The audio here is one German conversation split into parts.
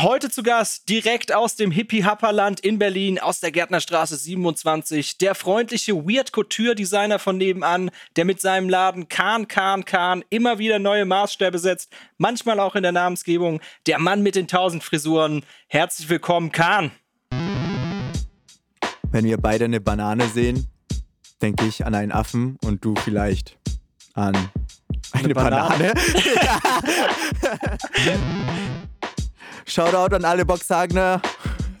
Heute zu Gast, direkt aus dem Hippie-Happerland in Berlin, aus der Gärtnerstraße 27, der freundliche Weird Couture-Designer von nebenan, der mit seinem Laden Kahn, Kahn, Kahn immer wieder neue Maßstäbe setzt, manchmal auch in der Namensgebung, der Mann mit den tausend Frisuren. Herzlich willkommen, Kahn. Wenn wir beide eine Banane sehen, denke ich an einen Affen und du vielleicht an eine, eine Banane. Banane. Shoutout an alle Boxhagner.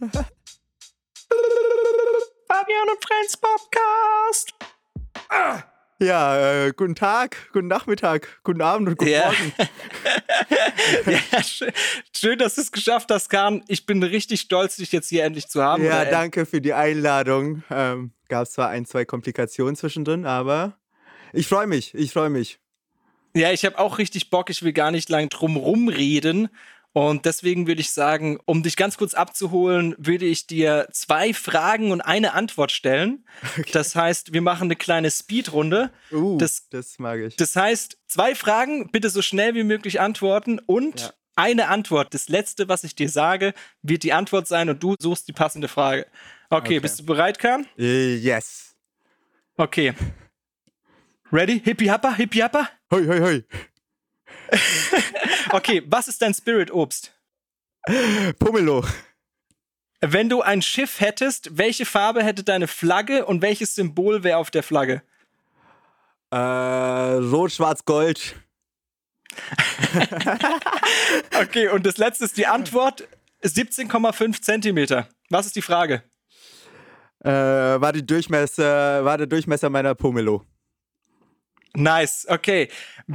Fabian und Friends Podcast. Ja, äh, guten Tag, guten Nachmittag, guten Abend und guten ja. Morgen. ja, schön, schön, dass du es geschafft hast, Kahn. Ich bin richtig stolz, dich jetzt hier endlich zu haben. Ja, danke für die Einladung. Ähm, Gab zwar ein, zwei Komplikationen zwischendrin, aber ich freue mich, ich freue mich. Ja, ich habe auch richtig Bock. Ich will gar nicht lang drum rumreden. Und deswegen würde ich sagen, um dich ganz kurz abzuholen, würde ich dir zwei Fragen und eine Antwort stellen. Okay. Das heißt, wir machen eine kleine Speedrunde. Uh, das, das mag ich. Das heißt, zwei Fragen, bitte so schnell wie möglich antworten und ja. eine Antwort. Das letzte, was ich dir sage, wird die Antwort sein und du suchst die passende Frage. Okay, okay. bist du bereit, Kahn? Uh, yes. Okay. Ready? Hippie Happa, Hippie Happa? Hoi, hoi, hoi. okay, was ist dein Spirit-Obst? Pomelo. Wenn du ein Schiff hättest, welche Farbe hätte deine Flagge und welches Symbol wäre auf der Flagge? Äh, Rot, Schwarz, Gold. okay, und das letzte ist die Antwort: 17,5 Zentimeter. Was ist die Frage? Äh, war, die Durchmesser, war der Durchmesser meiner Pomelo. Nice, okay.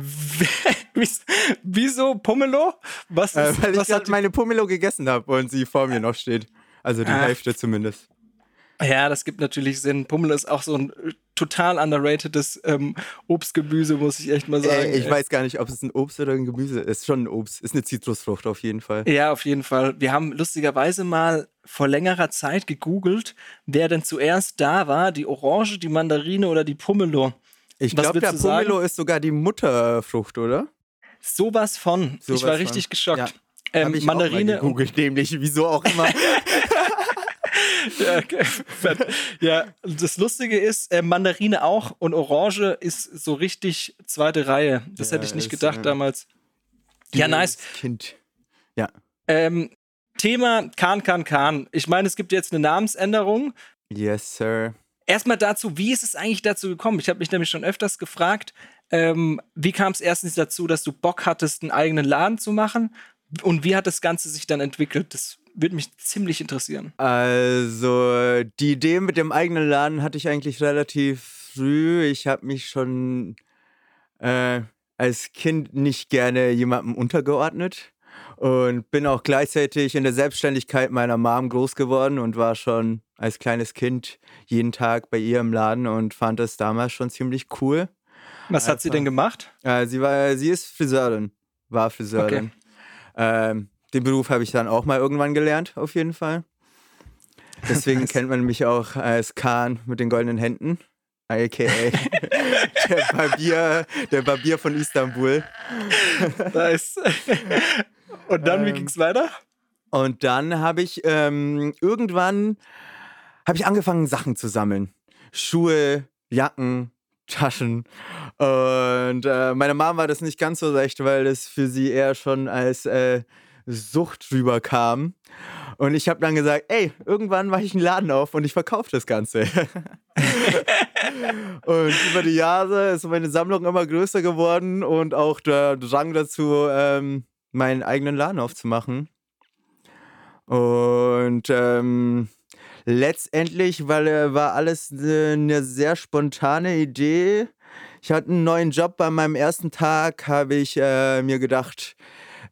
Wieso Pomelo? Was äh, ist, äh, weil was ich gerade meine Pomelo gegessen habe und sie vor mir noch steht. Also die ah. Hälfte zumindest. Ja, das gibt natürlich Sinn. Pomelo ist auch so ein äh, total underrateds ähm, Obstgemüse, muss ich echt mal sagen. Äh, ich weiß gar nicht, ob es ein Obst oder ein Gemüse ist. Schon ein Obst. Ist eine Zitrusfrucht auf jeden Fall. Ja, auf jeden Fall. Wir haben lustigerweise mal vor längerer Zeit gegoogelt, wer denn zuerst da war, die Orange, die Mandarine oder die Pomelo. Ich glaube, der Pomelo sagen? ist sogar die Mutterfrucht, oder? Sowas von. So ich war richtig von. geschockt. Ja. Ähm, ich Mandarine. Googelt nämlich, wieso auch immer. ja, okay. ja, das Lustige ist, äh, Mandarine auch und Orange ist so richtig zweite Reihe. Das ja, hätte ich nicht gedacht ist, damals. Ja, nice. Kind. Ja. Ähm, Thema Kahn, Kahn, Kahn. Ich meine, es gibt jetzt eine Namensänderung. Yes, sir. Erstmal dazu, wie ist es eigentlich dazu gekommen? Ich habe mich nämlich schon öfters gefragt, ähm, wie kam es erstens dazu, dass du Bock hattest, einen eigenen Laden zu machen? Und wie hat das Ganze sich dann entwickelt? Das würde mich ziemlich interessieren. Also, die Idee mit dem eigenen Laden hatte ich eigentlich relativ früh. Ich habe mich schon äh, als Kind nicht gerne jemandem untergeordnet und bin auch gleichzeitig in der Selbstständigkeit meiner Mom groß geworden und war schon als kleines Kind jeden Tag bei ihr im Laden und fand das damals schon ziemlich cool. Was hat sie denn gemacht? Äh, sie war, sie ist Friseurin, war Friseurin. Okay. Ähm, den Beruf habe ich dann auch mal irgendwann gelernt, auf jeden Fall. Deswegen kennt man mich auch als Kahn mit den goldenen Händen, aka der Barbier, der Barbier von Istanbul. Nice. Und dann, wie ähm, es weiter? Und dann habe ich ähm, irgendwann habe ich angefangen, Sachen zu sammeln. Schuhe, Jacken, Taschen. Und äh, meine Mom war das nicht ganz so recht, weil das für sie eher schon als äh, Sucht rüberkam. Und ich habe dann gesagt, ey, irgendwann mache ich einen Laden auf und ich verkaufe das Ganze. und über die Jahre ist meine Sammlung immer größer geworden und auch der Drang dazu, ähm, meinen eigenen Laden aufzumachen. Und ähm, letztendlich weil, äh, war alles eine ne sehr spontane Idee. Ich hatte einen neuen Job bei meinem ersten Tag, habe ich äh, mir gedacht,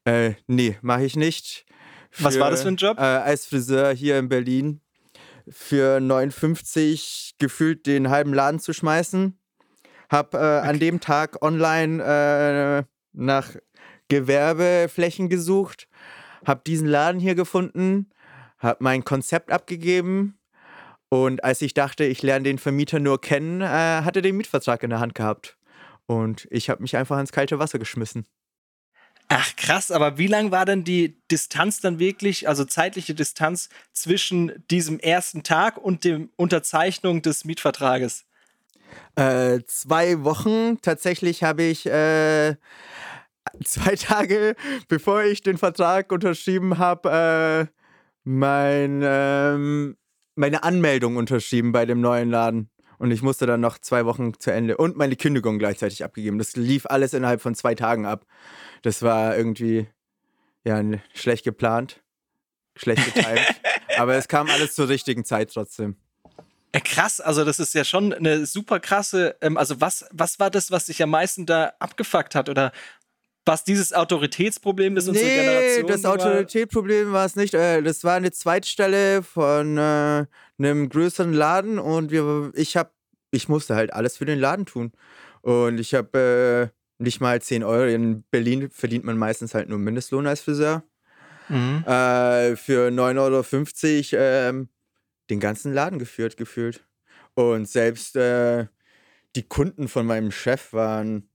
äh, nee, mache ich nicht. Für, Was war das für ein Job? Äh, als Friseur hier in Berlin. Für 59 gefühlt den halben Laden zu schmeißen. Hab äh, okay. an dem Tag online äh, nach Gewerbeflächen gesucht, habe diesen Laden hier gefunden, habe mein Konzept abgegeben und als ich dachte, ich lerne den Vermieter nur kennen, äh, hat er den Mietvertrag in der Hand gehabt. Und ich habe mich einfach ins kalte Wasser geschmissen. Ach krass, aber wie lang war denn die Distanz dann wirklich, also zeitliche Distanz zwischen diesem ersten Tag und der Unterzeichnung des Mietvertrages? Äh, zwei Wochen. Tatsächlich habe ich äh, zwei Tage, bevor ich den Vertrag unterschrieben habe, äh, mein, ähm, meine Anmeldung unterschrieben bei dem neuen Laden. Und ich musste dann noch zwei Wochen zu Ende und meine Kündigung gleichzeitig abgegeben. Das lief alles innerhalb von zwei Tagen ab. Das war irgendwie ja schlecht geplant, schlecht getimt. aber es kam alles zur richtigen Zeit trotzdem. Ja, krass, also das ist ja schon eine super krasse, ähm, also was, was war das, was dich am meisten da abgefuckt hat oder was dieses Autoritätsproblem ist unsere nee, Generation? das Autoritätsproblem war es nicht. Äh, das war eine Zweitstelle von äh, einem größeren Laden und wir, ich habe, ich musste halt alles für den Laden tun. Und ich habe äh, nicht mal 10 Euro. In Berlin verdient man meistens halt nur Mindestlohn als Friseur. Mhm. Äh, für 9,50 Euro ähm, den ganzen Laden geführt, gefühlt. Und selbst äh, die Kunden von meinem Chef waren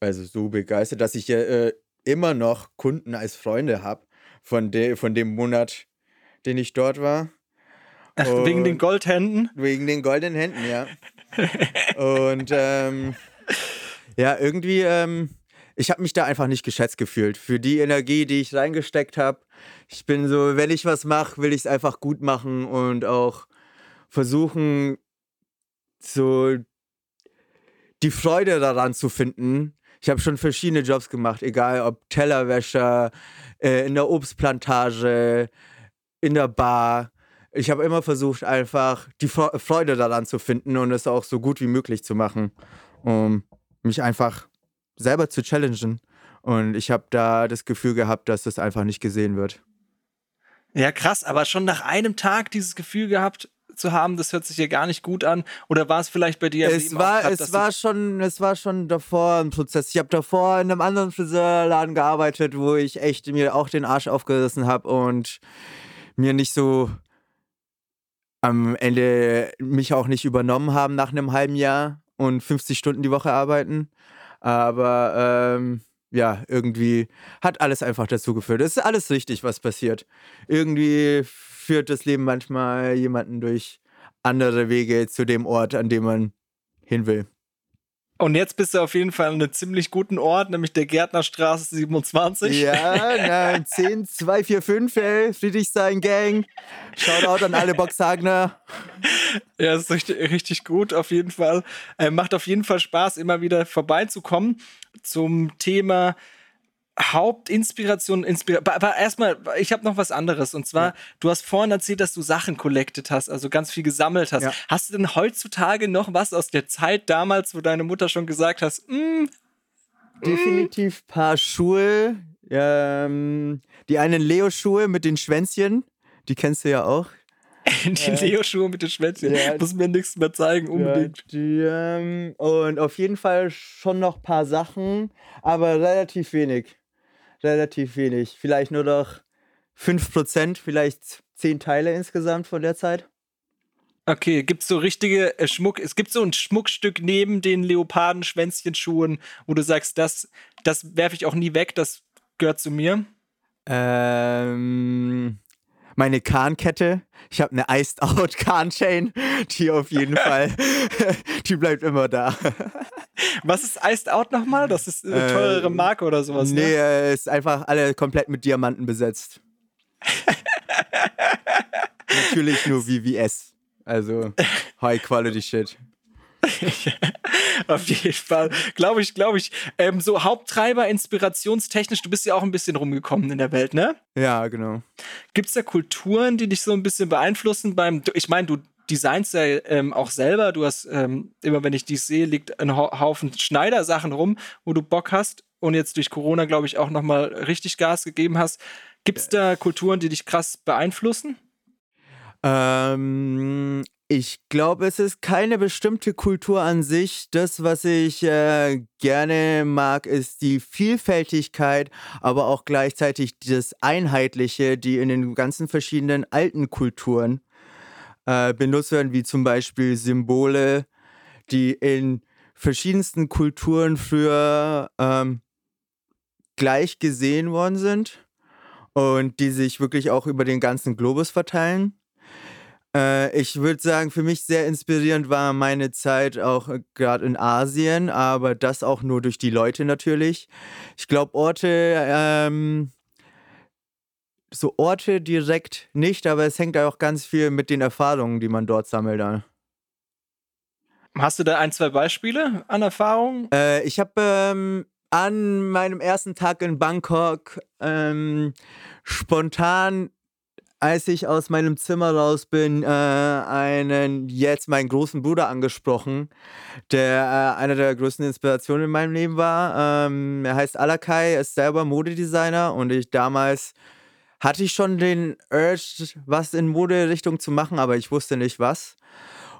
also so begeistert, dass ich ja äh, immer noch Kunden als Freunde habe von, de von dem Monat, den ich dort war. Ach, wegen den Goldhänden? Wegen den goldenen Händen, ja. Und ähm, ja, irgendwie, ähm, ich habe mich da einfach nicht geschätzt gefühlt für die Energie, die ich reingesteckt habe. Ich bin so, wenn ich was mache, will ich es einfach gut machen und auch versuchen, so die Freude daran zu finden, ich habe schon verschiedene Jobs gemacht, egal ob Tellerwäscher, äh, in der Obstplantage, in der Bar. Ich habe immer versucht, einfach die Freude daran zu finden und es auch so gut wie möglich zu machen, um mich einfach selber zu challengen. Und ich habe da das Gefühl gehabt, dass das einfach nicht gesehen wird. Ja, krass, aber schon nach einem Tag dieses Gefühl gehabt, zu haben, das hört sich ja gar nicht gut an. Oder war es vielleicht bei dir? Es war, grad, es war schon, es war schon davor ein Prozess. Ich habe davor in einem anderen Friseurladen gearbeitet, wo ich echt mir auch den Arsch aufgerissen habe und mir nicht so am Ende mich auch nicht übernommen haben nach einem halben Jahr und 50 Stunden die Woche arbeiten. Aber ähm, ja, irgendwie hat alles einfach dazu geführt. Es ist alles richtig, was passiert. Irgendwie führt das Leben manchmal jemanden durch andere Wege zu dem Ort, an dem man hin will. Und jetzt bist du auf jeden Fall an einem ziemlich guten Ort, nämlich der Gärtnerstraße 27. Ja, na, 10, 2, 4, 5, ey, Friedrichstein Gang. Shoutout an alle Boxhagner. Ja, das ist richtig, richtig gut, auf jeden Fall. Äh, macht auf jeden Fall Spaß, immer wieder vorbeizukommen zum Thema Hauptinspiration, Inspira aber erstmal, ich habe noch was anderes. Und zwar, ja. du hast vorhin erzählt, dass du Sachen collected hast, also ganz viel gesammelt hast. Ja. Hast du denn heutzutage noch was aus der Zeit damals, wo deine Mutter schon gesagt hast, mm, Definitiv paar Schuhe. Ähm, die einen Leo-Schuhe mit den Schwänzchen, die kennst du ja auch. die Leo-Schuhe mit den Schwänzchen. Ja, Muss mir nichts mehr zeigen, unbedingt. Die, ähm, und auf jeden Fall schon noch ein paar Sachen, aber relativ wenig relativ wenig. Vielleicht nur noch 5%, vielleicht 10 Teile insgesamt von der Zeit. Okay, gibt es so richtige äh, Schmuck, es gibt so ein Schmuckstück neben den Leoparden-Schwänzchenschuhen, wo du sagst, das, das werfe ich auch nie weg, das gehört zu mir? Ähm, meine Kahnkette. Ich habe eine Iced Out Kahn-Chain, die auf jeden Fall, die bleibt immer da. Was ist Iced Out nochmal? Das ist eine teurere ähm, Marke oder sowas, ne? Nee, ne? ist einfach alle komplett mit Diamanten besetzt. Natürlich nur VVS. Also High Quality Shit. Auf jeden Fall. Glaube ich, glaube ich. Ähm, so Haupttreiber, inspirationstechnisch, du bist ja auch ein bisschen rumgekommen in der Welt, ne? Ja, genau. Gibt es da Kulturen, die dich so ein bisschen beeinflussen beim, ich meine, du designst ja ähm, auch selber, du hast, ähm, immer wenn ich dich sehe, liegt ein Haufen Schneidersachen rum, wo du Bock hast und jetzt durch Corona, glaube ich, auch nochmal richtig Gas gegeben hast. Gibt es da Kulturen, die dich krass beeinflussen? Ähm, ich glaube, es ist keine bestimmte Kultur an sich. Das, was ich äh, gerne mag, ist die Vielfältigkeit, aber auch gleichzeitig das Einheitliche, die in den ganzen verschiedenen alten Kulturen äh, benutzt werden, wie zum Beispiel Symbole, die in verschiedensten Kulturen früher ähm, gleich gesehen worden sind und die sich wirklich auch über den ganzen Globus verteilen. Äh, ich würde sagen, für mich sehr inspirierend war meine Zeit auch äh, gerade in Asien, aber das auch nur durch die Leute natürlich. Ich glaube, Orte, ähm, so Orte direkt nicht, aber es hängt auch ganz viel mit den Erfahrungen, die man dort sammelt. An. Hast du da ein, zwei Beispiele an Erfahrungen? Äh, ich habe ähm, an meinem ersten Tag in Bangkok ähm, spontan als ich aus meinem Zimmer raus bin, äh, einen jetzt meinen großen Bruder angesprochen, der äh, einer der größten Inspirationen in meinem Leben war. Ähm, er heißt Alakai, ist selber Modedesigner und ich damals hatte ich schon den Urge, was in Moderichtung zu machen, aber ich wusste nicht was.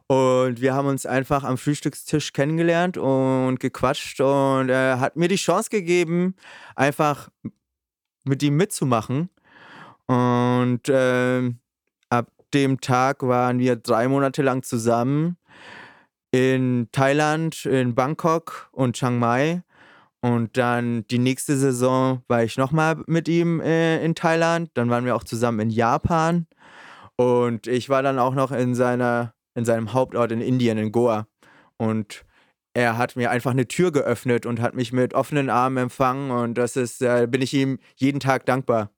Und wir haben uns einfach am Frühstückstisch kennengelernt und gequatscht und er hat mir die Chance gegeben, einfach mit ihm mitzumachen. Und äh, ab dem Tag waren wir drei Monate lang zusammen in Thailand, in Bangkok und Chiang Mai. Und dann die nächste Saison war ich nochmal mit ihm äh, in Thailand. Dann waren wir auch zusammen in Japan. Und ich war dann auch noch in, seiner, in seinem Hauptort in Indien, in Goa. Und er hat mir einfach eine Tür geöffnet und hat mich mit offenen Armen empfangen. Und das ist, äh, bin ich ihm jeden Tag dankbar.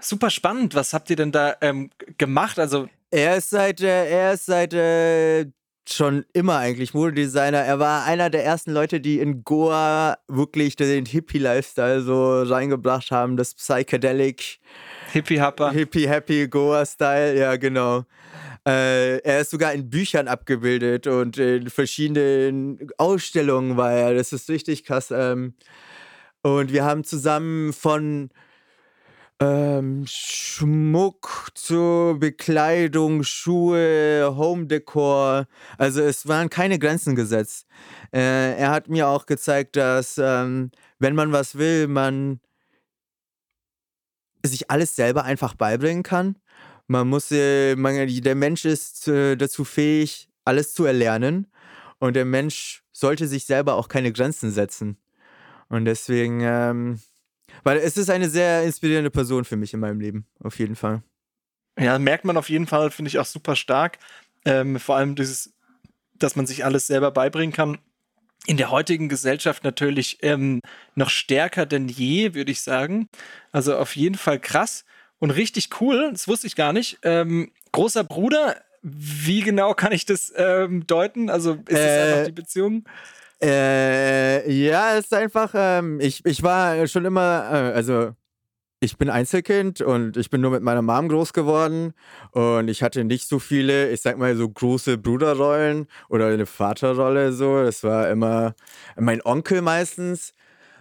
Super spannend. Was habt ihr denn da ähm, gemacht? Also er ist seit, äh, er ist seit äh, schon immer eigentlich Modedesigner. Er war einer der ersten Leute, die in Goa wirklich den Hippie-Lifestyle so reingebracht haben, das Psychedelic. Hippie-Happer. Hippie-Happy Goa-Style, ja, genau. Äh, er ist sogar in Büchern abgebildet und in verschiedenen Ausstellungen war er. Das ist richtig krass. Ähm, und wir haben zusammen von ähm, Schmuck zur Bekleidung, Schuhe, Home Decor. Also es waren keine Grenzen gesetzt. Äh, er hat mir auch gezeigt, dass ähm, wenn man was will, man sich alles selber einfach beibringen kann. Man muss, äh, man, der Mensch ist äh, dazu fähig, alles zu erlernen. Und der Mensch sollte sich selber auch keine Grenzen setzen. Und deswegen ähm, weil es ist eine sehr inspirierende Person für mich in meinem Leben, auf jeden Fall. Ja, merkt man auf jeden Fall, finde ich auch super stark. Ähm, vor allem dieses, dass man sich alles selber beibringen kann. In der heutigen Gesellschaft natürlich ähm, noch stärker denn je, würde ich sagen. Also auf jeden Fall krass und richtig cool. Das wusste ich gar nicht. Ähm, großer Bruder, wie genau kann ich das ähm, deuten? Also ist äh, es einfach die Beziehung? Äh, ja, es ist einfach, ähm, ich, ich war schon immer, äh, also ich bin Einzelkind und ich bin nur mit meiner Mom groß geworden und ich hatte nicht so viele, ich sag mal so große Bruderrollen oder eine Vaterrolle so. Das war immer mein Onkel meistens.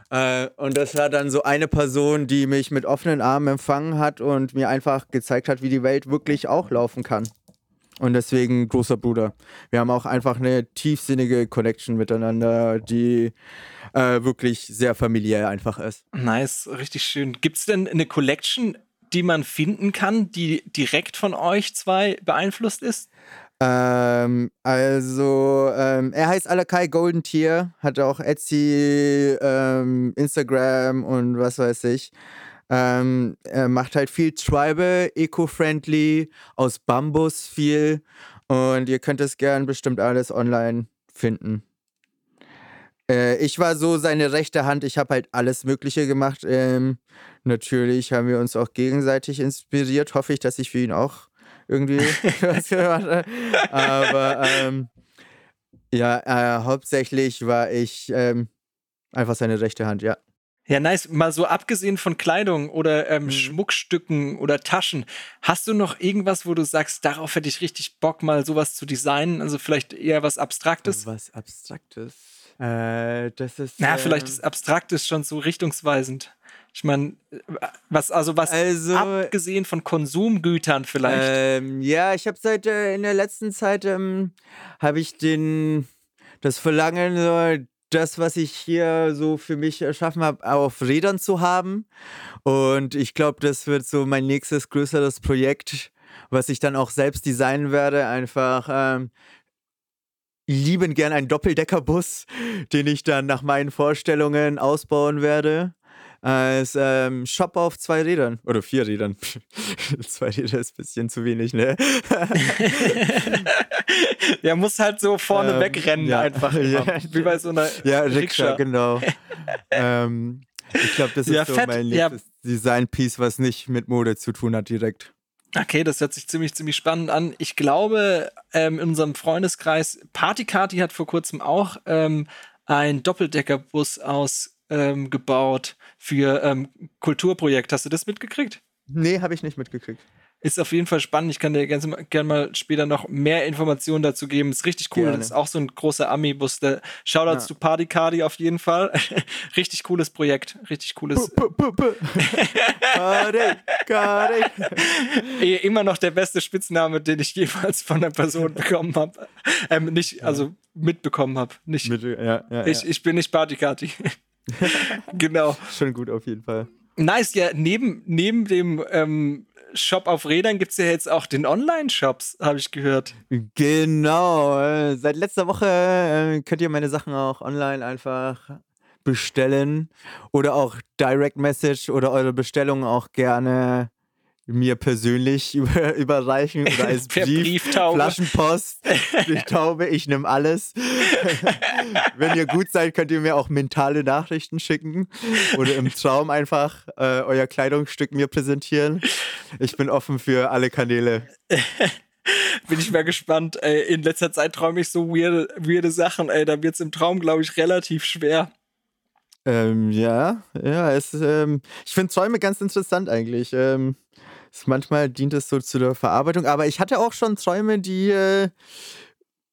Äh, und das war dann so eine Person, die mich mit offenen Armen empfangen hat und mir einfach gezeigt hat, wie die Welt wirklich auch laufen kann. Und deswegen großer Bruder. Wir haben auch einfach eine tiefsinnige Connection miteinander, die äh, wirklich sehr familiär einfach ist. Nice, richtig schön. Gibt es denn eine Collection, die man finden kann, die direkt von euch zwei beeinflusst ist? Ähm, also, ähm, er heißt Alakai Golden Tier, hat auch Etsy, ähm, Instagram und was weiß ich. Ähm, er macht halt viel Tribal, eco-friendly, aus Bambus viel. Und ihr könnt es gern bestimmt alles online finden. Äh, ich war so seine rechte Hand. Ich habe halt alles Mögliche gemacht. Ähm, natürlich haben wir uns auch gegenseitig inspiriert. Hoffe ich, dass ich für ihn auch irgendwie was gemacht habe. Aber ähm, ja, äh, hauptsächlich war ich ähm, einfach seine rechte Hand, ja. Ja, nice. Mal so abgesehen von Kleidung oder ähm, mhm. Schmuckstücken oder Taschen, hast du noch irgendwas, wo du sagst, darauf hätte ich richtig Bock, mal sowas zu designen? Also vielleicht eher was Abstraktes? Was Abstraktes? Äh, das ist. Na, äh, vielleicht ist Abstraktes schon so richtungsweisend. Ich meine, was, also was also, abgesehen von Konsumgütern vielleicht. Ähm, ja, ich habe seit äh, in der letzten Zeit ähm, habe ich den das Verlangen, so das, was ich hier so für mich erschaffen habe, auf Rädern zu haben. Und ich glaube, das wird so mein nächstes größeres Projekt, was ich dann auch selbst designen werde. Einfach ähm, lieben gern einen Doppeldeckerbus, den ich dann nach meinen Vorstellungen ausbauen werde. Als ähm, Shop auf zwei Rädern oder vier Rädern. zwei Räder ist ein bisschen zu wenig, ne? Der muss halt so vorne Ähm, wegrennen ja. einfach. Ja. Wie bei so einer Ja, Rikscha, Rikscha. genau. ähm, ich glaube, das ist Ja, so fett. mein Ja. nächstes Design-Piece, was nicht mit Mode zu tun hat direkt. Okay, das hört sich ziemlich, ziemlich spannend an. Ich glaube, ähm, in unserem Freundeskreis, Partykati hat vor kurzem auch ähm, einen Doppeldeckerbus ausgebaut ähm, gebaut für ähm, Kulturprojekt. Hast du das mitgekriegt? Nee, habe ich nicht mitgekriegt. Ist auf jeden Fall spannend. Ich kann dir gerne gern mal später noch mehr Informationen dazu geben. Ist richtig cool. Gerne. Das ist auch so ein großer Ami-Bus. Shoutouts Ja. zu Partycardi auf jeden Fall. richtig cooles Projekt. Richtig cooles. Party, Party. Eh, immer noch der beste Spitzname, den ich jemals von einer Person bekommen habe. Ähm, nicht, also mitbekommen habe. Nicht, Mit, ja, ja, ich, ich bin nicht Partykati. genau. Schon gut auf jeden Fall. Nice, ja, neben, neben dem ähm, Shop auf Rädern gibt es ja jetzt auch den Online-Shops, habe ich gehört. Genau. äh, Seit letzter Woche äh, könnt ihr meine Sachen auch online einfach bestellen oder auch Direct Message oder eure Bestellungen auch gerne mir persönlich über, überreichen oder als Brief, Brieftaube. Flaschenpost, Brieftaube, ich nehme alles. Wenn ihr gut seid, könnt ihr mir auch mentale Nachrichten schicken oder im Traum einfach äh, euer Kleidungsstück mir präsentieren. Ich bin offen für alle Kanäle. Bin ich mal gespannt. Ey, in letzter Zeit träume ich so weirde, weirde Sachen. Ey, da wird es im Traum, glaube ich, relativ schwer. Ähm, ja, ja, es, ähm, ich finde Träume ganz interessant eigentlich. Ähm, manchmal dient es so zu der Verarbeitung, aber ich hatte auch schon Träume, die äh,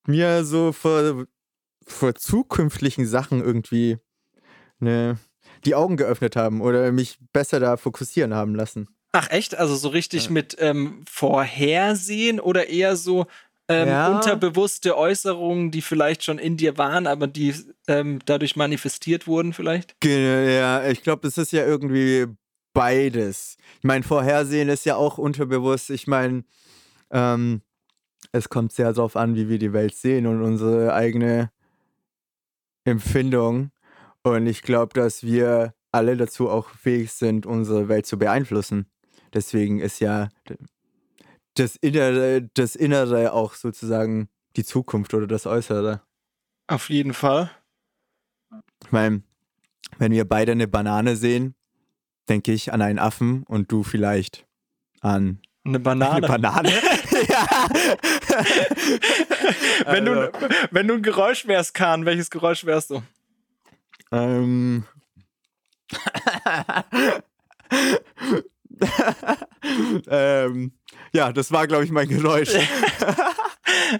mir so vor, vor zukünftigen Sachen irgendwie ne, die Augen geöffnet haben oder mich besser da fokussieren haben lassen. Ach, echt? Also so richtig Ja. mit ähm, Vorhersehen oder eher so ähm, Ja. unterbewusste Äußerungen, die vielleicht schon in dir waren, aber die ähm, dadurch manifestiert wurden, vielleicht? Ge- Ja, ich glaube, es ist ja irgendwie beides. Ich meine, Vorhersehen ist ja auch unterbewusst. Ich meine, ähm, es kommt sehr darauf an, wie wir die Welt sehen und unsere eigene Empfindung. Und ich glaube, dass wir alle dazu auch fähig sind, unsere Welt zu beeinflussen. Deswegen ist ja das Innere, das Innere auch sozusagen die Zukunft oder das Äußere. Auf jeden Fall. Ich meine, wenn wir beide eine Banane sehen, denke ich an einen Affen und du vielleicht an Eine Banane. eine Banane. ja. wenn, Also, du, wenn du ein Geräusch wärst, Kahn, welches Geräusch wärst du? ähm. ähm, ja, das war, glaube ich, mein Geräusch.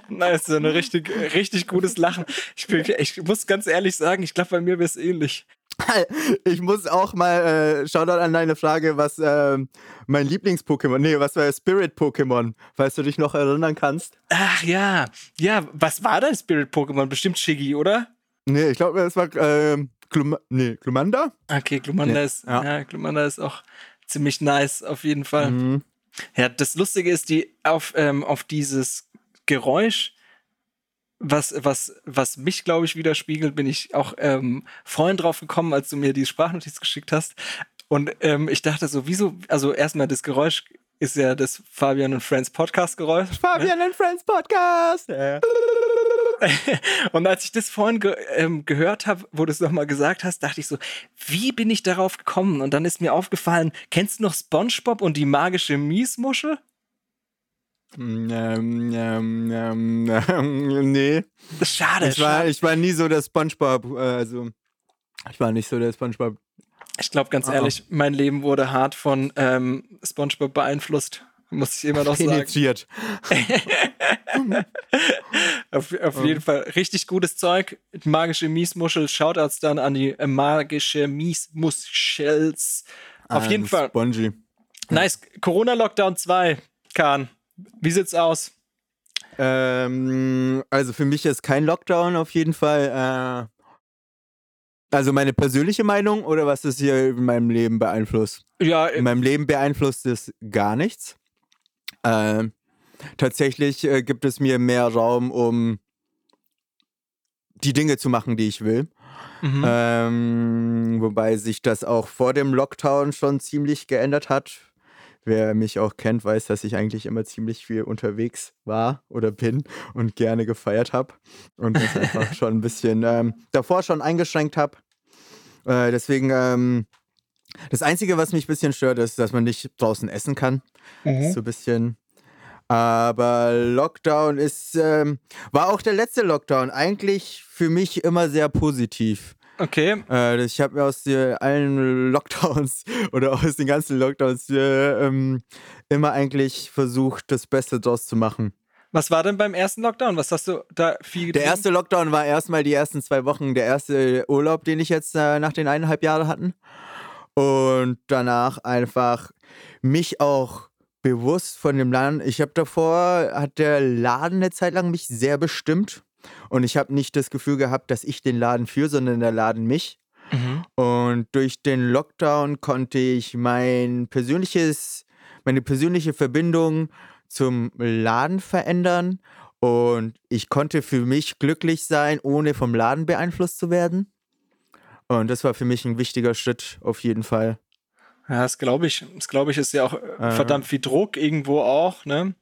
Nice, so ein richtig, richtig gutes Lachen. Ich, bin, ich muss ganz ehrlich sagen, ich glaube, bei mir wäre es ähnlich. Ich muss auch mal, äh, Shoutout an deine Frage, was ähm, mein Lieblings-Pokémon, nee, was war Spirit-Pokémon, falls du dich noch erinnern kannst. Ach ja, ja, was war dein Spirit-Pokémon? Bestimmt Shiggy, oder? Nee, ich glaube, es war ähm, Glum nee, Glumanda. Okay, Glumanda Nee, ist, ja. ja. Glumanda ist auch ziemlich nice, auf jeden Fall. Mhm. Ja, das Lustige ist, die auf, ähm, auf dieses Geräusch, was, was, was mich, glaube ich, widerspiegelt, bin ich auch ähm, vorhin drauf gekommen, als du mir die Sprachnotiz geschickt hast. Und ähm, ich dachte so, wieso, also erstmal das Geräusch ist ja das Fabian und Friends Podcast-Geräusch. Fabian and Friends Podcast. Ja. Und als ich das vorhin ge ähm, gehört habe, wo du es nochmal gesagt hast, dachte ich so, wie bin ich darauf gekommen? Und dann ist mir aufgefallen, kennst du noch SpongeBob und die magische Miesmuschel? Ähm, ähm, ähm, ähm, nee. Schade, Ich war, schade. ich war nie so der Spongebob, äh, also ich war nicht so der Spongebob. Ich glaube, ganz Oh, oh. ehrlich, mein Leben wurde hart von ähm, SpongeBob beeinflusst. Muss ich immer noch sagen. Penetriert. Auf, auf jeden Fall richtig gutes Zeug. Magische Miesmuschel. Shoutouts dann an die äh, magische Miesmuschels. Auf jeden Fall. Spongy. Nice. Corona-Lockdown 2, Kahn. Wie sieht's aus? Ähm, also für mich ist kein Lockdown auf jeden Fall. Äh, also meine persönliche Meinung oder was es hier in meinem Leben beeinflusst? Ja, In meinem Leben beeinflusst es gar nichts. Ähm, tatsächlich äh, gibt es mir mehr Raum, um die Dinge zu machen, die ich will. Mhm. Ähm, wobei sich das auch vor dem Lockdown schon ziemlich geändert hat. Wer mich auch kennt, weiß, dass ich eigentlich immer ziemlich viel unterwegs war oder bin und gerne gefeiert habe. Und das einfach schon ein bisschen ähm, davor schon eingeschränkt habe. Äh, deswegen, ähm, das Einzige, was mich ein bisschen stört, ist, dass man nicht draußen essen kann. Mhm. So ein bisschen. Aber Lockdown ist, ähm, war auch der letzte Lockdown eigentlich für mich immer sehr positiv. Okay. Äh, ich habe mir aus die, allen Lockdowns oder aus den ganzen Lockdowns äh, ähm, immer eigentlich versucht, das Beste draus zu machen. Was war denn beim ersten Lockdown? Was hast du da viel getrieben? Der erste Lockdown war erstmal die ersten zwei Wochen der erste Urlaub, den ich jetzt äh, nach den eineinhalb Jahren hatten. Und danach einfach mich auch bewusst von dem Laden. Ich habe davor, hat der Laden eine Zeit lang mich sehr bestimmt. Und ich habe nicht das Gefühl gehabt, dass ich den Laden führe, sondern der Laden mich. Mhm. Und durch den Lockdown konnte ich mein persönliches, meine persönliche Verbindung zum Laden verändern. Und ich konnte für mich glücklich sein, ohne vom Laden beeinflusst zu werden. Und das war für mich ein wichtiger Schritt auf jeden Fall. Ja, das glaube ich. Das glaube ich ist ja auch äh, verdammt viel Druck irgendwo auch. Ne?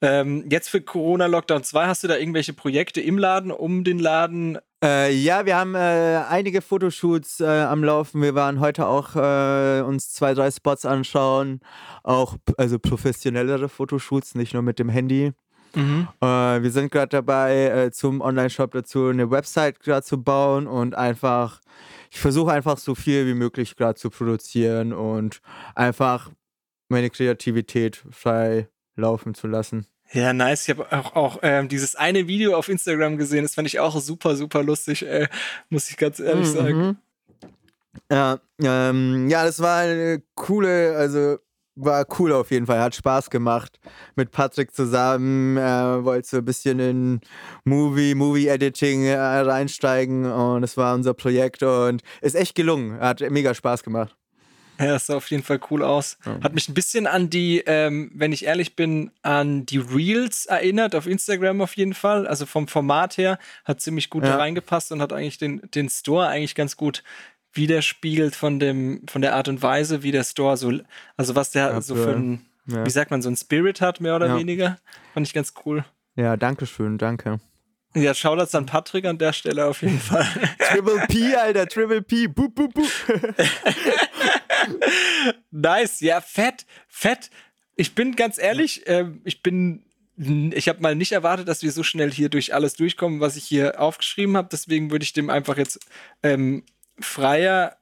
Ähm, jetzt für Corona Lockdown 2, hast du da irgendwelche Projekte im Laden, um den Laden? Äh, ja, wir haben äh, einige Fotoshoots äh, am Laufen. Wir waren heute auch äh, uns zwei, drei Spots anschauen. Auch also professionellere Fotoshoots, nicht nur mit dem Handy. Mhm. Äh, wir sind gerade dabei, äh, zum Online-Shop dazu eine Website gerade zu bauen und einfach, ich versuche einfach so viel wie möglich gerade zu produzieren und einfach meine Kreativität frei laufen zu lassen. Ja, nice. Ich habe auch, auch ähm, dieses eine Video auf Instagram gesehen. Das fand ich auch super, super lustig, äh, muss ich ganz ehrlich mhm. sagen. Ja, ähm, ja, das war eine coole, also war cool auf jeden Fall. Hat Spaß gemacht. Mit Patrick zusammen äh, wollte so ein bisschen in Movie, Movie-Editing äh, reinsteigen und es war unser Projekt und ist echt gelungen. Hat mega Spaß gemacht. Ja, das sah auf jeden Fall cool aus. Hat mich ein bisschen an die, ähm, wenn ich ehrlich bin, an die Reels erinnert, auf Instagram auf jeden Fall. Also vom Format her hat ziemlich gut ja. da reingepasst und hat eigentlich den, den Store eigentlich ganz gut widerspiegelt von dem, von der Art und Weise, wie der Store so, also was der ja, so für ein, ja. wie sagt man, so ein Spirit hat, mehr oder weniger. Fand ich ganz cool. Ja, danke schön, danke. Ja, schau das an Patrick an der Stelle auf jeden Fall. Triple P, Alter, Triple P. Boop, boop, boop. nice, ja, fett, fett. Ich bin ganz ehrlich, äh, ich bin ich habe mal nicht erwartet, dass wir so schnell hier durch alles durchkommen, was ich hier aufgeschrieben habe. Deswegen würde ich dem einfach jetzt ähm, freier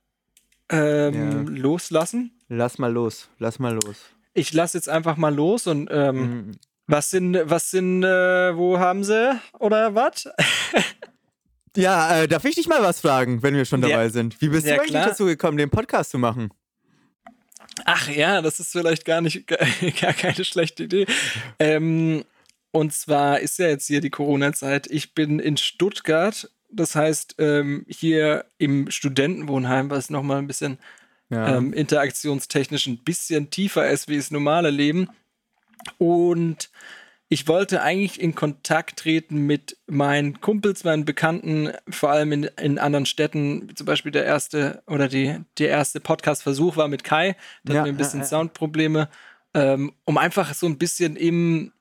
ähm, ja. loslassen. Lass mal los, lass mal los. Ich lass jetzt einfach mal los und ähm, mhm. was sind, was sind, äh, wo haben sie oder was? ja, äh, darf ich dich mal was fragen, wenn wir schon dabei ja. sind? Wie bist ja, du eigentlich klar. dazu gekommen, den Podcast zu machen? Ach ja, das ist vielleicht gar nicht gar keine schlechte Idee. Ähm, und zwar ist ja jetzt hier die Corona-Zeit. Ich bin in Stuttgart, das heißt ähm, hier im Studentenwohnheim, was nochmal ein bisschen ja. ähm, interaktionstechnisch ein bisschen tiefer ist wie das normale Leben. Und ich wollte eigentlich in Kontakt treten mit meinen Kumpels, meinen Bekannten, vor allem in, in anderen Städten. Zum Beispiel der erste oder die, der erste Podcast-Versuch war mit Kai. Da ja, hatten wir ein bisschen ja, ja. Soundprobleme, ähm, um einfach so ein bisschen im,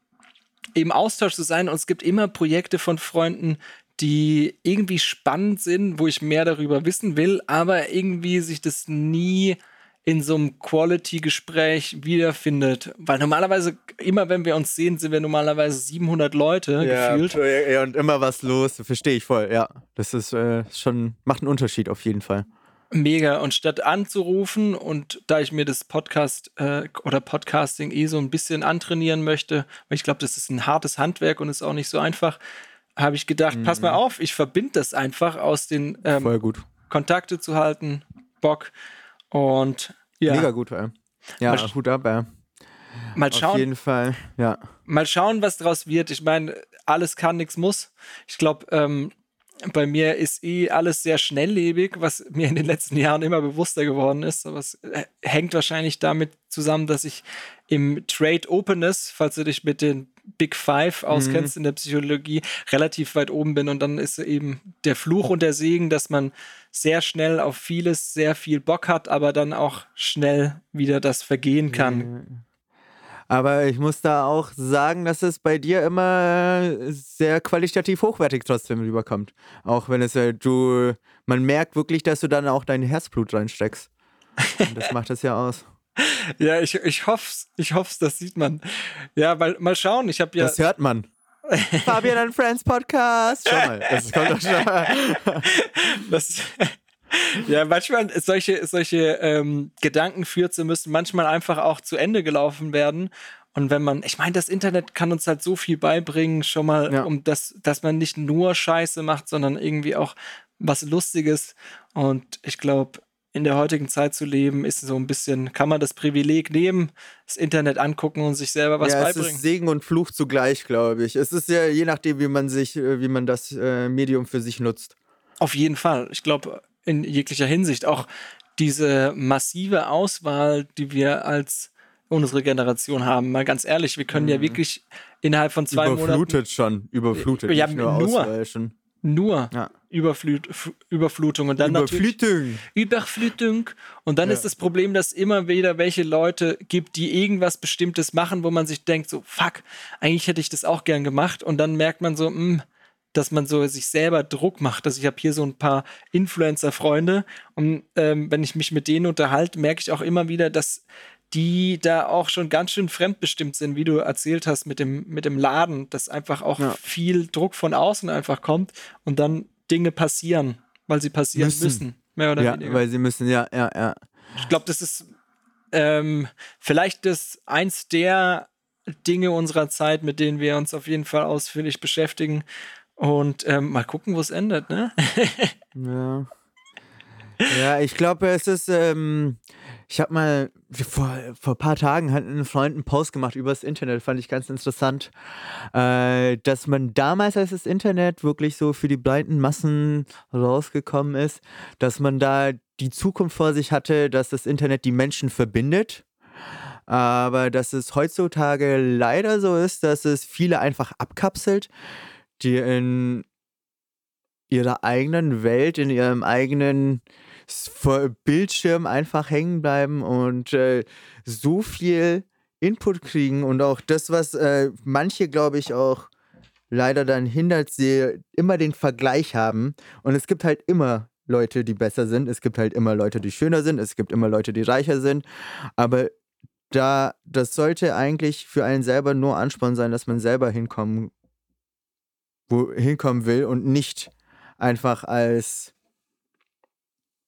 im Austausch zu sein. Und es gibt immer Projekte von Freunden, die irgendwie spannend sind, wo ich mehr darüber wissen will, aber irgendwie sich das nie in so einem Quality-Gespräch wiederfindet. Weil normalerweise, immer wenn wir uns sehen, sind wir normalerweise 700 Leute ja, gefühlt. Ja, und immer was los, verstehe ich voll, ja. Das ist äh, schon, macht einen Unterschied auf jeden Fall. Mega. Und statt anzurufen und da ich mir das Podcast äh, oder Podcasting eh so ein bisschen antrainieren möchte, weil ich glaube, das ist ein hartes Handwerk und ist auch nicht so einfach, habe ich gedacht, mhm. pass mal auf, ich verbinde das einfach aus den ähm, Kontakte zu halten, Bock und ja. Mega gut, ey. Ja, mal Hut ab, ey. Mal schauen. Auf jeden Fall, ja. Mal schauen, was daraus wird. Ich meine, alles kann, nichts muss. Ich glaube, ähm, bei mir ist eh alles sehr schnelllebig, was mir in den letzten Jahren immer bewusster geworden ist. Aber es hängt wahrscheinlich damit zusammen, dass ich im Trade Openness, falls du dich mit den Big Five auskennst Mhm. in der Psychologie, relativ weit oben bin. Und dann ist eben der Fluch und der Segen, dass man sehr schnell auf vieles sehr viel Bock hat, aber dann auch schnell wieder das vergehen kann. Aber ich muss da auch sagen, dass es bei dir immer sehr qualitativ hochwertig trotzdem rüberkommt. Auch wenn es äh, du, man merkt wirklich, dass du dann auch dein Herzblut reinsteckst. Und das macht es ja aus. Ja, ich, ich hoffe ich hoff's, das sieht man. Ja, weil, mal schauen, ich habe ja. Das hört man. Fabian and Friends Podcast. Schau mal, das kommt doch schon. Das, ja, manchmal solche, solche ähm, Gedankenfürze müssen manchmal einfach auch zu Ende gelaufen werden. Und wenn man, ich meine, das Internet kann uns halt so viel beibringen, schon mal, Ja. um das, dass man nicht nur Scheiße macht, sondern irgendwie auch was Lustiges. Und ich glaube, in der heutigen Zeit zu leben, ist so ein bisschen, kann man das Privileg nehmen, das Internet angucken und sich selber was ja, es beibringen. ist Segen und Fluch zugleich, glaube ich. Es ist ja je nachdem, wie man sich, äh, wie man das äh, Medium für sich nutzt. Auf jeden Fall. Ich glaube, in jeglicher Hinsicht. Auch diese massive Auswahl, die wir als unsere Generation haben. Mal ganz ehrlich, wir können ja wirklich innerhalb von zwei Monaten Überflutet schon, überflutet. Ja, nicht nur nur. Schon. Nur Ja. Überflut, Überflutung und dann natürlich Überflutung. Überflutung. Und dann Ja. ist das Problem, dass immer wieder welche Leute gibt, die irgendwas Bestimmtes machen, wo man sich denkt, so, fuck, eigentlich hätte ich das auch gern gemacht. Und dann merkt man so, mh, dass man so sich selber Druck macht. Also ich habe hier so ein paar Influencer-Freunde und ähm, wenn ich mich mit denen unterhalte, merke ich auch immer wieder, dass die da auch schon ganz schön fremdbestimmt sind, wie du erzählt hast mit dem, mit dem Laden, dass einfach auch Ja. viel Druck von außen einfach kommt und dann Dinge passieren, weil sie passieren müssen. Müssen. mehr oder Ja, weniger. weil sie müssen, ja, ja, ja. Ich glaube, das ist ähm, vielleicht das eins der Dinge unserer Zeit, mit denen wir uns auf jeden Fall ausführlich beschäftigen. Und ähm, mal gucken, wo es endet, ne? Ja. Ja, ich glaube, es ist, ähm, ich habe mal vor, vor ein paar Tagen hat ein Freund einen Post gemacht über das Internet, fand ich ganz interessant, äh, dass man damals, als das Internet wirklich so für die breiten Massen rausgekommen ist, dass man da die Zukunft vor sich hatte, dass das Internet die Menschen verbindet. Aber dass es heutzutage leider so ist, dass es viele einfach abkapselt, die in ihrer eigenen Welt, in ihrem eigenen vor Bildschirm einfach hängen bleiben und äh, so viel Input kriegen und auch das, was äh, manche, glaube ich, auch leider dann hindert, sie immer den Vergleich haben. Und es gibt halt immer Leute, die besser sind. Es gibt halt immer Leute, die schöner sind. Es gibt immer Leute, die reicher sind. Aber da, das sollte eigentlich für einen selber nur Ansporn sein, dass man selber hinkommen, wo, hinkommen will und nicht einfach als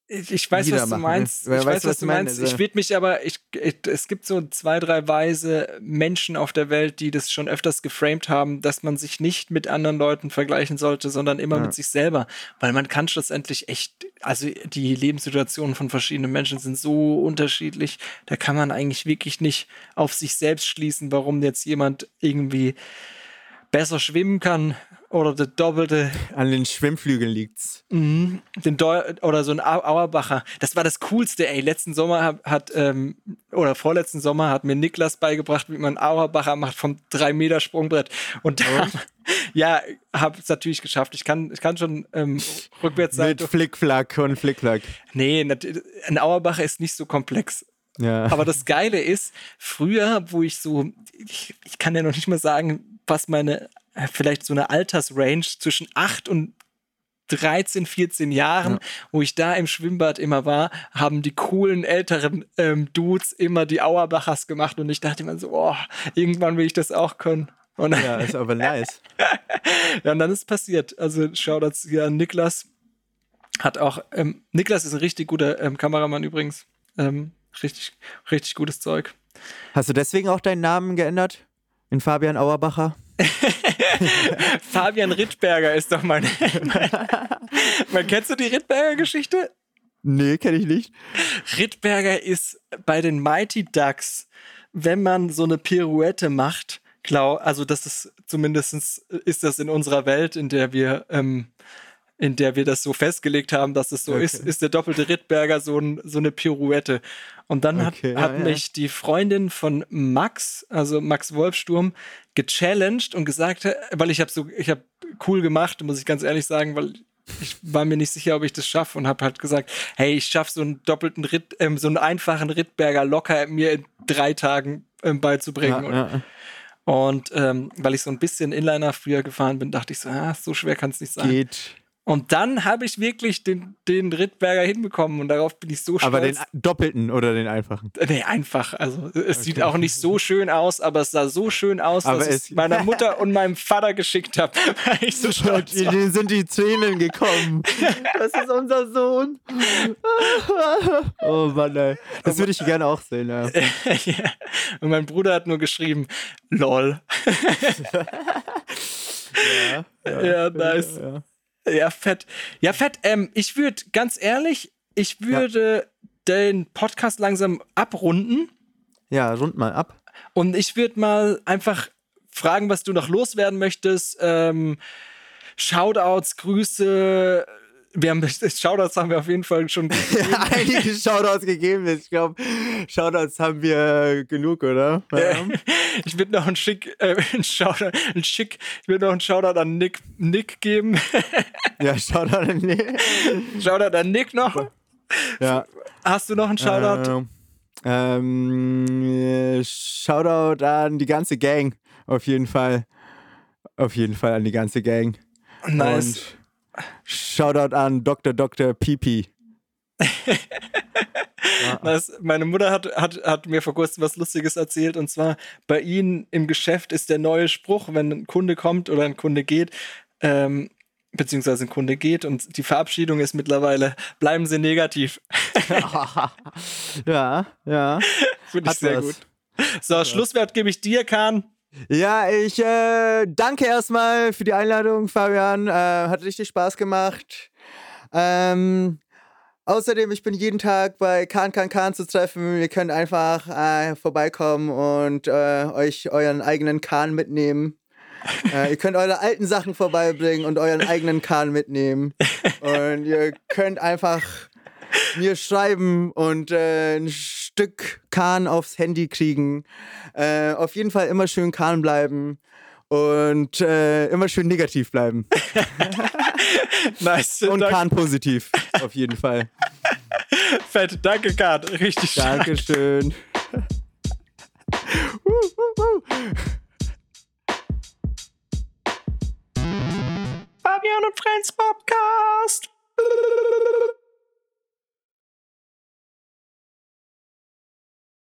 Ich, weiß, was du ne? meinst. Wer Ich weiß, was was du meine, meinst. also- Ich will mich aber, ich, ich, es gibt so zwei, drei weise Menschen auf der Welt, die das schon öfters geframed haben, dass man sich nicht mit anderen Leuten vergleichen sollte, sondern immer Ja. mit sich selber. Weil man kann schlussendlich echt, also die Lebenssituationen von verschiedenen Menschen sind so unterschiedlich, da kann man eigentlich wirklich nicht auf sich selbst schließen, warum jetzt jemand irgendwie besser schwimmen kann oder das Doppelte an den Schwimmflügeln liegt's. Mhm. Den Deu oder so ein Au Auerbacher. Das war das Coolste, ey. Letzten Sommer hat, hat ähm, oder vorletzten Sommer hat mir Niklas beigebracht, wie man Auerbacher macht vom 3-Meter-Sprungbrett. Und da, ja, habe es natürlich geschafft. Ich kann, ich kann schon ähm, rückwärts sein. Mit Flickflack und Flickflack. Nee, ein Auerbacher ist nicht so komplex. Ja. Aber das Geile ist, früher, wo ich so, ich, ich kann ja noch nicht mal sagen, was meine, vielleicht so eine Altersrange zwischen 8 und 13, 14 Jahren, wo ich da im Schwimmbad immer war, haben die coolen älteren ähm, Dudes immer die Auerbachers gemacht und ich dachte immer so, oh, irgendwann will ich das auch können. Und, ja, ist aber nice. ja, und dann ist es passiert. Also Shoutouts hier an Niklas. Hat auch, ähm, Niklas ist ein richtig guter ähm, Kameramann übrigens. Ähm, richtig, richtig gutes Zeug. Hast du deswegen auch deinen Namen geändert? In Fabian Auerbacher? Fabian Rittberger ist doch mein. mein kennst du die Rittberger-Geschichte? Nee, kenne ich nicht. Rittberger ist bei den Mighty Ducks, wenn man so eine Pirouette macht, klar, also das ist zumindest ist das in unserer Welt, in der wir ähm, in der wir das so festgelegt haben, dass es so Okay. ist, ist der doppelte Rittberger so, ein, so eine Pirouette. Und dann hat, Okay, ja, hat ja. mich die Freundin von Max, also Max Wolfsturm, gechallenged und gesagt, weil ich habe so, ich habe cool gemacht, muss ich ganz ehrlich sagen, weil ich war mir nicht sicher, ob ich das schaffe und habe halt gesagt, hey, ich schaffe so einen doppelten Ritt, ähm, so einen einfachen Rittberger locker mir in drei Tagen ähm, beizubringen. Und Ja, ja. und ähm, weil ich so ein bisschen Inliner früher gefahren bin, dachte ich so, ah, so schwer kann es nicht sein. Geht. Und dann habe ich wirklich den, den Rittberger hinbekommen und darauf bin ich so stolz. Aber den doppelten oder den einfachen? nee, einfach. Also es sieht auch nicht so schön aus, aber es sah so schön aus, Aber dass ich es- meiner Mutter und meinem Vater geschickt habe, weil ich so stolz war. Denen sind die Tränen gekommen. Das ist unser Sohn. Oh Mann, ey. Das würde ich gerne auch sehen, ja. ja. Und mein Bruder hat nur geschrieben, lol. Ja, Ja, nice. ja. Ja, fett. Ja, fett. Ähm, ich würde, ganz ehrlich, ich würde den Podcast langsam abrunden Ja, rund mal ab. und ich würde mal einfach fragen, was du noch loswerden möchtest. Ähm, Shoutouts, Grüße. Wir haben Shoutouts haben wir auf jeden Fall schon. Ja, einige Shoutouts gegeben. Ich glaube, Shoutouts haben wir genug, oder? Äh, ich würde noch einen schick, äh, einen Shoutout, einen schick, ich würde noch einen Shoutout an Nick, Nick geben. Ja, Shoutout. Nee. Shoutout an Nick noch. Ja. Hast du noch einen Shoutout? Ähm, ähm, äh, Shoutout an die ganze Gang. Auf jeden Fall. Auf jeden Fall an die ganze Gang. nice. Und Shoutout an Dr. Dr. Pipi. Das, meine Mutter hat, hat, hat mir vor kurzem was Lustiges erzählt und zwar bei ihnen im Geschäft ist der neue Spruch, wenn ein Kunde kommt oder ein Kunde geht, ähm, beziehungsweise ein Kunde geht und die Verabschiedung ist mittlerweile, bleiben Sie negativ. Ja, ja. Finde ich Hat sehr was. gut. So, Schlusswert gebe ich dir, Kahn. Ja, ich äh, danke erstmal für die Einladung, Fabian. Äh, hat richtig Spaß gemacht. Ähm, außerdem, ich bin jeden Tag bei Kahn Kahn Kahn zu treffen. Ihr könnt einfach äh, vorbeikommen und äh, euch euren eigenen Kahn mitnehmen. äh, ihr könnt eure alten Sachen vorbeibringen und euren eigenen Kahn mitnehmen. Und ihr könnt einfach mir schreiben und äh, Stück Kahn aufs Handy kriegen. Äh, auf jeden Fall immer schön Kahn bleiben und äh, immer schön negativ bleiben. Nice. Und Dank- Kahn positiv, auf jeden Fall. Fett. Danke, Kahn. Richtig stark. Dankeschön. Fabian und Friends Pop.